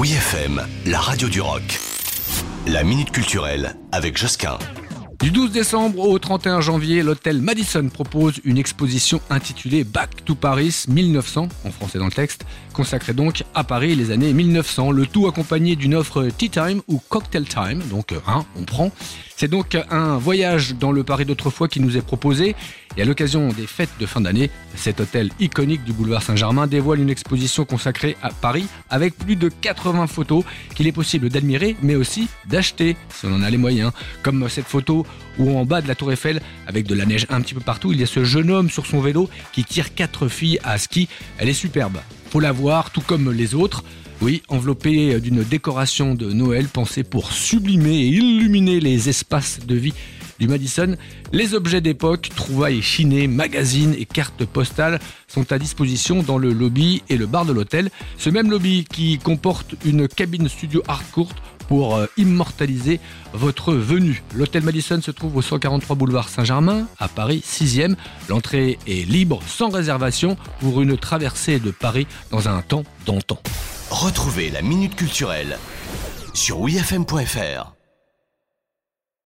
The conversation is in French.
Oui FM, la radio du rock. La minute culturelle avec Josquin. Du 12 décembre au 31 janvier, l'hôtel Madison propose une exposition intitulée Back to Paris 1900, en français dans le texte, consacrée donc à Paris les années 1900, le tout accompagné d'une offre Tea Time ou Cocktail Time, donc hein, on prend. C'est donc un voyage dans le Paris d'autrefois qui nous est proposé. Et à l'occasion des fêtes de fin d'année, cet hôtel iconique du boulevard Saint-Germain dévoile une exposition consacrée à Paris avec plus de 80 photos qu'il est possible d'admirer mais aussi d'acheter si on en a les moyens. Comme cette photo où en bas de la tour Eiffel, avec de la neige un petit peu partout, il y a ce jeune homme sur son vélo qui tire quatre filles à ski. Elle est superbe. Faut la voir, tout comme les autres. Oui, enveloppé d'une décoration de Noël pensée pour sublimer et illuminer les espaces de vie du Madison, les objets d'époque, trouvailles chinées, magazines et cartes postales sont à disposition dans le lobby et le bar de l'hôtel. Ce même lobby qui comporte une cabine studio hardcourt pour euh, immortaliser votre venue. L'hôtel Madison se trouve au 143 boulevard Saint-Germain, à Paris 6e. L'entrée est libre, sans réservation, pour une traversée de Paris dans un temps d'antan. Retrouvez la minute culturelle sur wifm.fr.